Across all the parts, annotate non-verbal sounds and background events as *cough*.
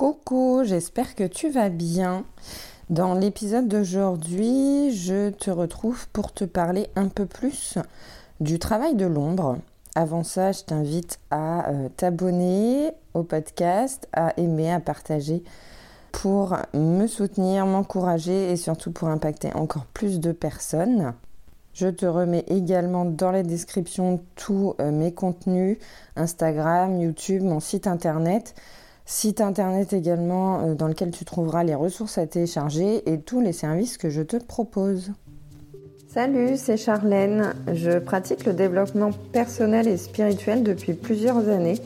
Coucou, j'espère que tu vas bien. Dans l'épisode d'aujourd'hui, je te retrouve pour te parler un peu plus du travail de l'ombre. Avant ça, je t'invite à euh, t'abonner au podcast, à aimer, à partager pour me soutenir, m'encourager et surtout pour impacter encore plus de personnes. Je te remets également dans la description tous euh, mes contenus, Instagram, YouTube, mon site internet site internet également euh, dans lequel tu trouveras les ressources à télécharger et tous les services que je te propose. Salut, c'est Charlène. Je pratique le développement personnel et spirituel depuis plusieurs années.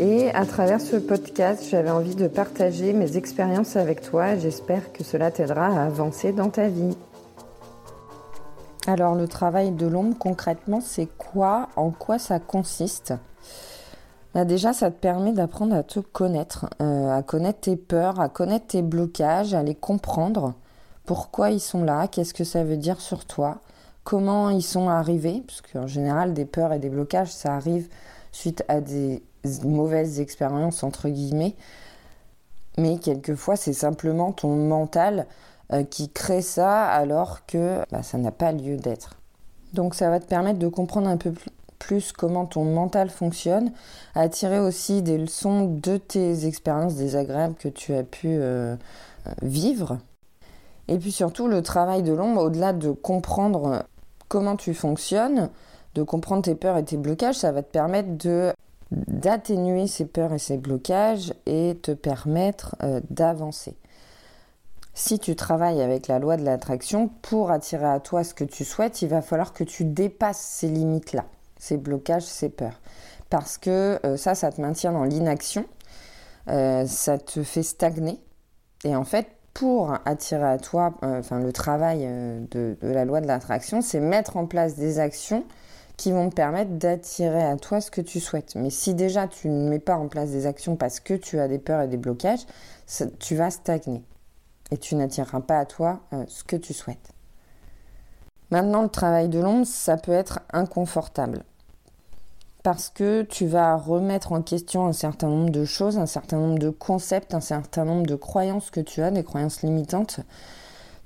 Et à travers ce podcast, j'avais envie de partager mes expériences avec toi. J'espère que cela t'aidera à avancer dans ta vie. Alors le travail de l'ombre, concrètement, c'est quoi? En quoi ça consiste? Bah, déjà, ça te permet d'apprendre à te connaître, euh, à connaître tes peurs, à connaître tes blocages, à les comprendre. Pourquoi ils sont là? Qu'est-ce que ça veut dire sur toi? Comment ils sont arrivés? Parce qu'en général, des peurs et des blocages, ça arrive suite à des mauvaises expériences, entre guillemets. Mais quelquefois, c'est simplement ton mental euh, qui crée ça alors que bah, ça n'a pas lieu d'être. Donc ça va te permettre de comprendre un peu plus plus comment ton mental fonctionne, à tirer aussi des leçons de tes expériences désagréables que tu as pu euh, vivre. Et puis surtout le travail de l'ombre, au-delà de comprendre comment tu fonctionnes, de comprendre tes peurs et tes blocages, ça va te permettre de d'atténuer ces peurs et ces blocages et te permettre euh, d'avancer. Si tu travailles avec la loi de l'attraction pour attirer à toi ce que tu souhaites, il va falloir que tu dépasses ces limites-là ces blocages, ces peurs. Parce que euh, ça, ça te maintient dans l'inaction, euh, ça te fait stagner. Et en fait, pour attirer à toi, euh, enfin le travail de, de, la loi de l'attraction, c'est mettre en place des actions qui vont te permettre d'attirer à toi ce que tu souhaites. Mais si déjà tu ne mets pas en place des actions parce que tu as des peurs et des blocages, tu vas stagner. Et tu n'attireras pas à toi ce que tu souhaites. Maintenant, le travail de l'ombre, ça peut être inconfortable. Parce que tu vas remettre en question un certain nombre de choses, un certain nombre de concepts, un certain nombre de croyances que tu as, des croyances limitantes.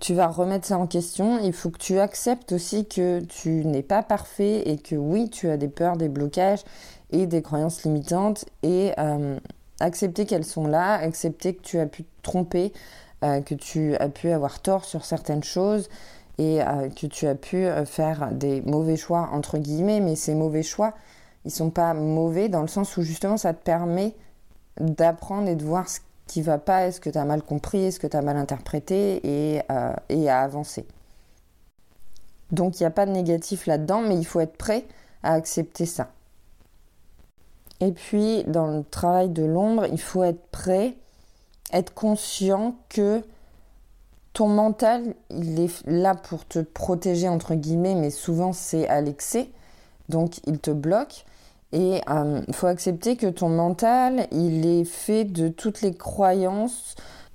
Tu vas remettre ça en question. Il faut que tu acceptes aussi que tu n'es pas parfait et que oui, tu as des peurs, des blocages et des croyances limitantes. Et euh, accepter qu'elles sont là, accepter que tu as pu te tromper, euh, que tu as pu avoir tort sur certaines choses et euh, que tu as pu faire des mauvais choix entre guillemets, mais ces mauvais choix, ils sont pas mauvais dans le sens où justement ça te permet d'apprendre et de voir ce qui va pas, est-ce que tu as mal compris, ce que tu as mal interprété et, euh, et à avancer. Donc il n'y a pas de négatif là-dedans, mais il faut être prêt à accepter ça. Et puis dans le travail de l'ombre, il faut être prêt, être conscient que ton mental, il est là pour te protéger, entre guillemets, mais souvent c'est à l'excès, donc il te bloque. Et il euh, faut accepter que ton mental, il est fait de toutes les croyances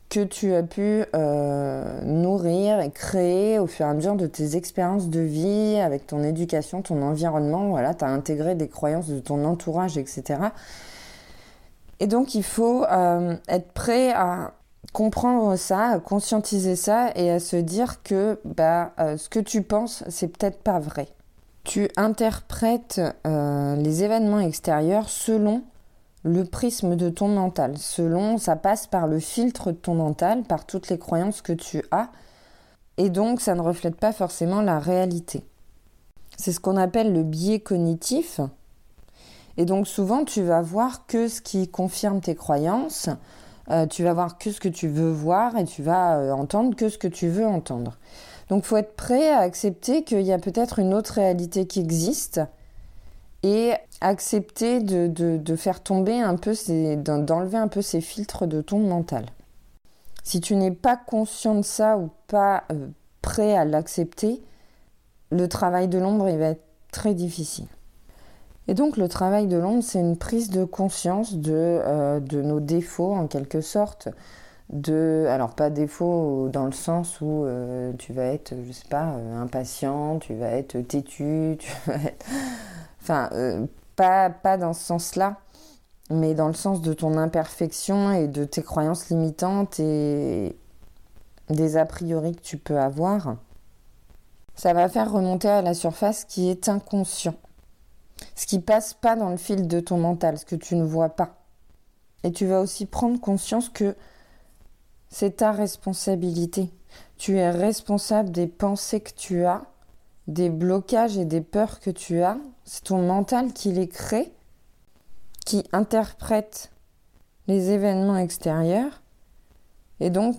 que tu as pu euh, nourrir et créer au fur et à mesure de tes expériences de vie, avec ton éducation, ton environnement. Voilà, tu as intégré des croyances de ton entourage, etc. Et donc, il faut euh, être prêt à comprendre ça, conscientiser ça et à se dire que bah, ce que tu penses, c'est peut-être pas vrai. Tu interprètes euh, les événements extérieurs selon le prisme de ton mental, selon ça passe par le filtre de ton mental, par toutes les croyances que tu as, et donc ça ne reflète pas forcément la réalité. C'est ce qu'on appelle le biais cognitif. Et donc souvent tu vas voir que ce qui confirme tes croyances, euh, tu vas voir que ce que tu veux voir et tu vas euh, entendre que ce que tu veux entendre. Donc il faut être prêt à accepter qu'il y a peut-être une autre réalité qui existe et accepter de, faire tomber un peu, d'enlever un peu ces filtres de ton mental. Si tu n'es pas conscient de ça ou pas euh, prêt à l'accepter, le travail de l'ombre va être très difficile. Et donc le travail de l'ombre, c'est une prise de conscience de, euh, de, nos défauts en quelque sorte. De, alors pas défauts dans le sens où euh, tu vas être, je sais pas, euh, impatient, tu vas être têtu, *laughs* tu vas être... Enfin, pas, pas dans ce sens-là, mais dans le sens de ton imperfection et de tes croyances limitantes et des a priori que tu peux avoir, ça va faire remonter à la surface ce qui est inconscient, ce qui passe pas dans le fil de ton mental, ce que tu ne vois pas. Et tu vas aussi prendre conscience que c'est ta responsabilité. Tu es responsable des pensées que tu as, des blocages et des peurs que tu as. C'est ton mental qui les crée, qui interprète les événements extérieurs. Et donc,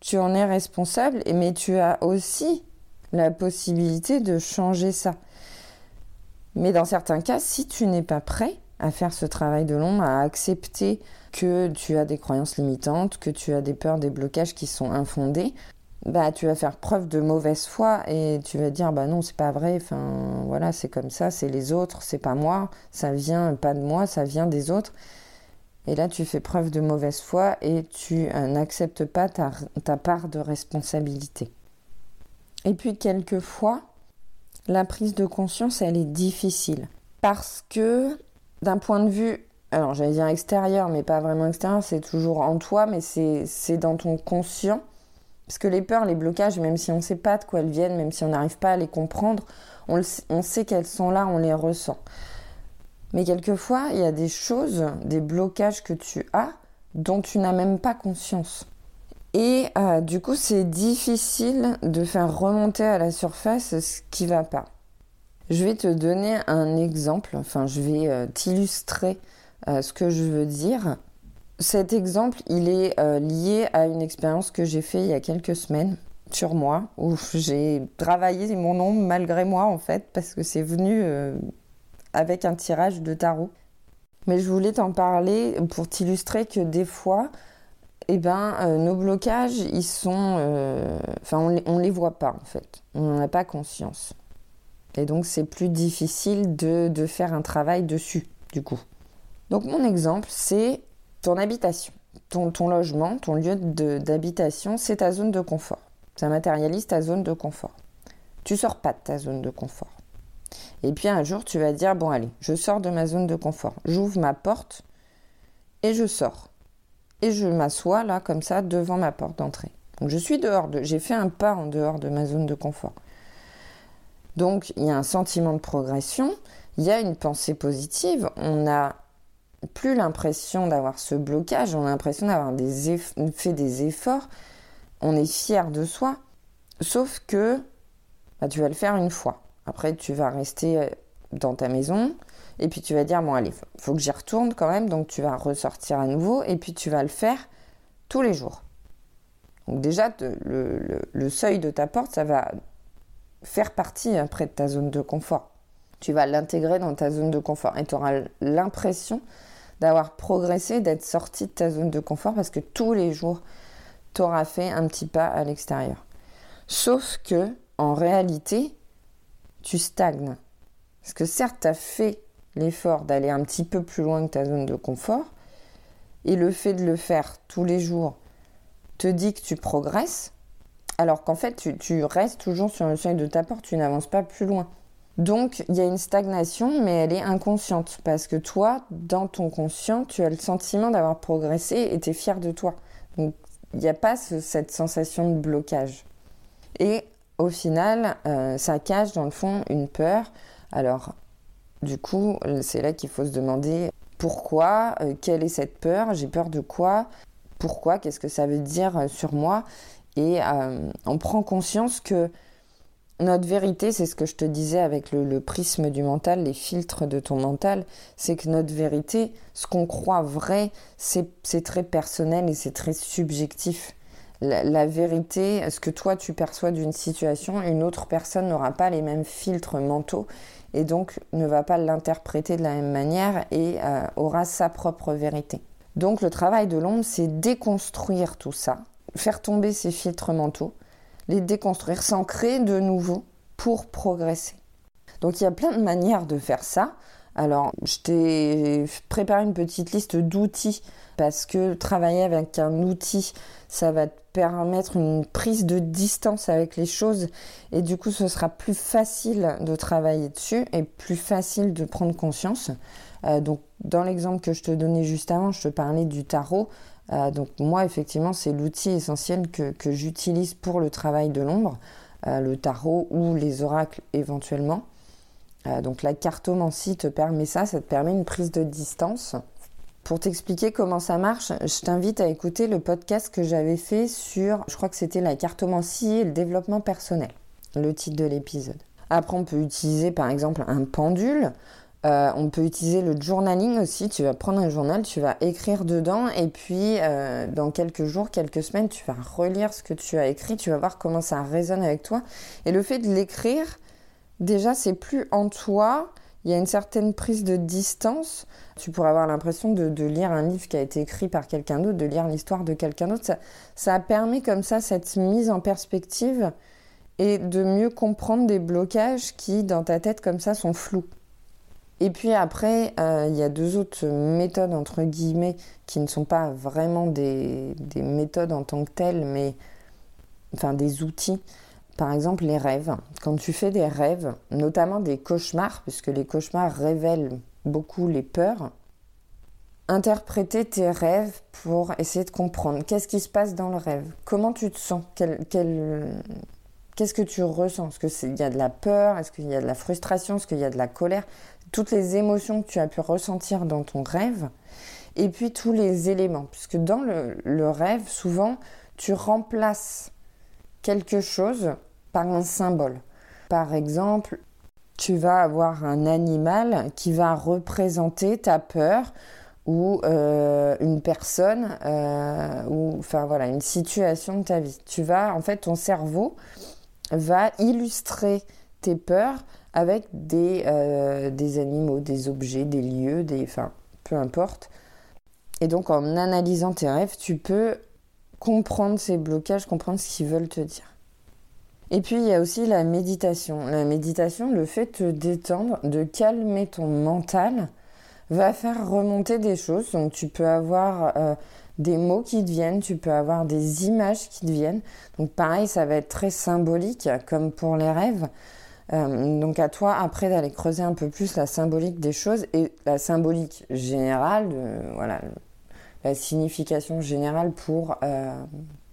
tu en es responsable, mais tu as aussi la possibilité de changer ça. Mais dans certains cas, si tu n'es pas prêt à faire ce travail de long, à accepter que tu as des croyances limitantes, que tu as des peurs, des blocages qui sont infondés, bah tu vas faire preuve de mauvaise foi et tu vas dire bah non c'est pas vrai enfin voilà c'est comme ça c'est les autres c'est pas moi ça vient pas de moi ça vient des autres. Et là tu fais preuve de mauvaise foi et tu euh, n'acceptes pas ta, ta part de responsabilité. Et puis quelquefois la prise de conscience elle est difficile parce que d'un point de vue alors j'allais dire extérieur mais pas vraiment extérieur c'est toujours en toi mais c'est dans ton conscient parce que les peurs, les blocages, même si on ne sait pas de quoi elles viennent, même si on n'arrive pas à les comprendre, on, sait qu'elles sont là, on les ressent. Mais quelquefois, il y a des choses, des blocages que tu as dont tu n'as même pas conscience. Et euh, du coup, c'est difficile de faire remonter à la surface ce qui va pas. Je vais te donner un exemple, enfin, je vais euh, t'illustrer euh, ce que je veux dire. Cet exemple, il est euh, lié à une expérience que j'ai faite il y a quelques semaines sur moi, où j'ai travaillé mon nom malgré moi en fait, parce que c'est venu avec un tirage de tarot. Mais je voulais t'en parler pour t'illustrer que des fois, eh ben, nos blocages, ils sont... Enfin, on ne les voit pas en fait. On n'en a pas conscience. Et donc, c'est plus difficile de, de faire un travail dessus, du coup. Donc, mon exemple, c'est ton habitation, ton, logement, ton lieu d'habitation, c'est ta zone de confort. Ça matérialise ta zone de confort. Tu sors pas de ta zone de confort. Et puis un jour, tu vas dire bon allez, je sors de ma zone de confort. J'ouvre ma porte et je sors. Et je m'assois là comme ça devant ma porte d'entrée. Donc je suis dehors de j'ai fait un pas en dehors de ma zone de confort. Donc il y a un sentiment de progression, il y a une pensée positive, on a plus l'impression d'avoir ce blocage, on a l'impression d'avoir fait des efforts, on est fier de soi, sauf que bah, tu vas le faire une fois. Après, tu vas rester euh, dans ta maison, et puis tu vas dire, bon allez, faut que j'y retourne quand même, donc tu vas ressortir à nouveau, et puis tu vas le faire tous les jours. Donc déjà, le, seuil de ta porte, ça va faire partie après de ta zone de confort. Tu vas l'intégrer dans ta zone de confort, et tu auras l'impression d'avoir progressé, d'être sorti de ta zone de confort parce que tous les jours, tu auras fait un petit pas à l'extérieur. Sauf que, en réalité, tu stagnes. Parce que certes, tu as fait l'effort d'aller un petit peu plus loin que ta zone de confort, et le fait de le faire tous les jours te dit que tu progresses, alors qu'en fait, tu, restes toujours sur le seuil de ta porte, tu n'avances pas plus loin. Donc, il y a une stagnation, mais elle est inconsciente. Parce que toi, dans ton conscient, tu as le sentiment d'avoir progressé et tu es fier de toi. Donc, il n'y a pas cette sensation de blocage. Et au final, euh, ça cache dans le fond une peur. Alors, du coup, c'est là qu'il faut se demander pourquoi, euh, quelle est cette peur, j'ai peur de quoi, pourquoi, qu'est-ce que ça veut dire euh, sur moi? Et on prend conscience que notre vérité, c'est ce que je te disais avec le, prisme du mental, les filtres de ton mental, c'est que notre vérité, ce qu'on croit vrai, c'est très personnel et c'est très subjectif. La, vérité, ce que toi tu perçois d'une situation, une autre personne n'aura pas les mêmes filtres mentaux et donc ne va pas l'interpréter de la même manière et euh, aura sa propre vérité. Donc le travail de l'ombre, c'est déconstruire tout ça, faire tomber ces filtres mentaux les déconstruire, sans créer de nouveau pour progresser. Donc il y a plein de manières de faire ça. Alors, je t'ai préparé une petite liste d'outils parce que travailler avec un outil, ça va te permettre une prise de distance avec les choses et du coup, ce sera plus facile de travailler dessus et plus facile de prendre conscience. donc dans l'exemple que je te donnais juste avant, je te parlais du tarot. Donc moi, effectivement, c'est l'outil essentiel que, j'utilise pour le travail de l'ombre, le tarot ou les oracles éventuellement. donc la cartomancie te permet ça, ça te permet une prise de distance pour t'expliquer comment ça marche, je t'invite à écouter le podcast que j'avais fait sur, je crois que c'était la cartomancie et le développement personnel, le titre de l'épisode. Après, on peut utiliser par exemple un pendule. Euh, on peut utiliser le journaling aussi. Tu vas prendre un journal, tu vas écrire dedans et puis euh, dans quelques jours, quelques semaines, tu vas relire ce que tu as écrit. Tu vas voir comment ça résonne avec toi. Et le fait de l'écrire, déjà, c'est plus en toi il y a une certaine prise de distance. Tu pourrais avoir l'impression de, lire un livre qui a été écrit par quelqu'un d'autre, de lire l'histoire de quelqu'un d'autre. Ça, ça a permis comme ça cette mise en perspective et de mieux comprendre des blocages qui, dans ta tête, comme ça, sont flous. Et puis après, euh, il y a deux autres méthodes, entre guillemets, qui ne sont pas vraiment des, des méthodes en tant que telles, mais enfin des outils. Par exemple, les rêves. Quand tu fais des rêves, notamment des cauchemars, puisque les cauchemars révèlent beaucoup les peurs, interpréter tes rêves pour essayer de comprendre. Qu'est-ce qui se passe dans le rêve, comment tu te sens, qu'est-ce que tu ressens, est-ce qu'il y a de la peur, est-ce qu'il y a de la frustration, est-ce qu'il y a de la colère, toutes les émotions que tu as pu ressentir dans ton rêve, et puis tous les éléments, puisque dans le rêve, souvent, tu remplaces quelque chose par un symbole. Par exemple, tu vas avoir un animal qui va représenter ta peur ou euh, une personne euh, ou enfin voilà une situation de ta vie. Tu vas en fait ton cerveau va illustrer tes peurs avec des, euh, des animaux, des objets, des lieux, des enfin peu importe. Et donc en analysant tes rêves, tu peux comprendre ces blocages, comprendre ce qu'ils veulent te dire. Et puis il y a aussi la méditation. La méditation, le fait de te détendre, de calmer ton mental, va faire remonter des choses. Donc tu peux avoir euh, des mots qui te viennent, tu peux avoir des images qui te viennent. Donc pareil, ça va être très symbolique, comme pour les rêves. Euh, donc à toi après d'aller creuser un peu plus la symbolique des choses et la symbolique générale, voilà, la signification générale pour, euh,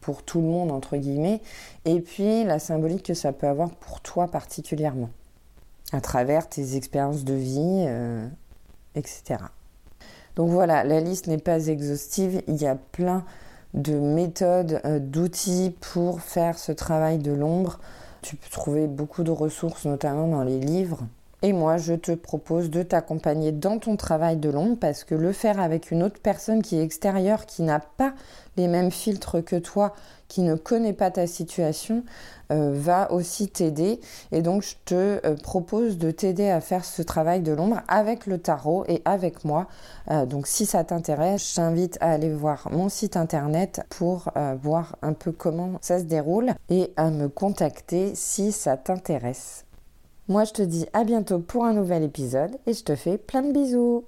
pour tout le monde, entre guillemets, et puis la symbolique que ça peut avoir pour toi particulièrement, à travers tes expériences de vie, euh, etc. Donc voilà, la liste n'est pas exhaustive, il y a plein de méthodes, euh, d'outils pour faire ce travail de l'ombre. Tu peux trouver beaucoup de ressources, notamment dans les livres. Et moi, je te propose de t'accompagner dans ton travail de l'ombre parce que le faire avec une autre personne qui est extérieure, qui n'a pas les mêmes filtres que toi, qui ne connaît pas ta situation, euh, va aussi t'aider. Et donc, je te euh, propose de t'aider à faire ce travail de l'ombre avec le tarot et avec moi. Euh, donc, si ça t'intéresse, je t'invite à aller voir mon site internet pour voir un peu comment ça se déroule et à me contacter si ça t'intéresse. Moi, je te dis à bientôt pour un nouvel épisode et je te fais plein de bisous.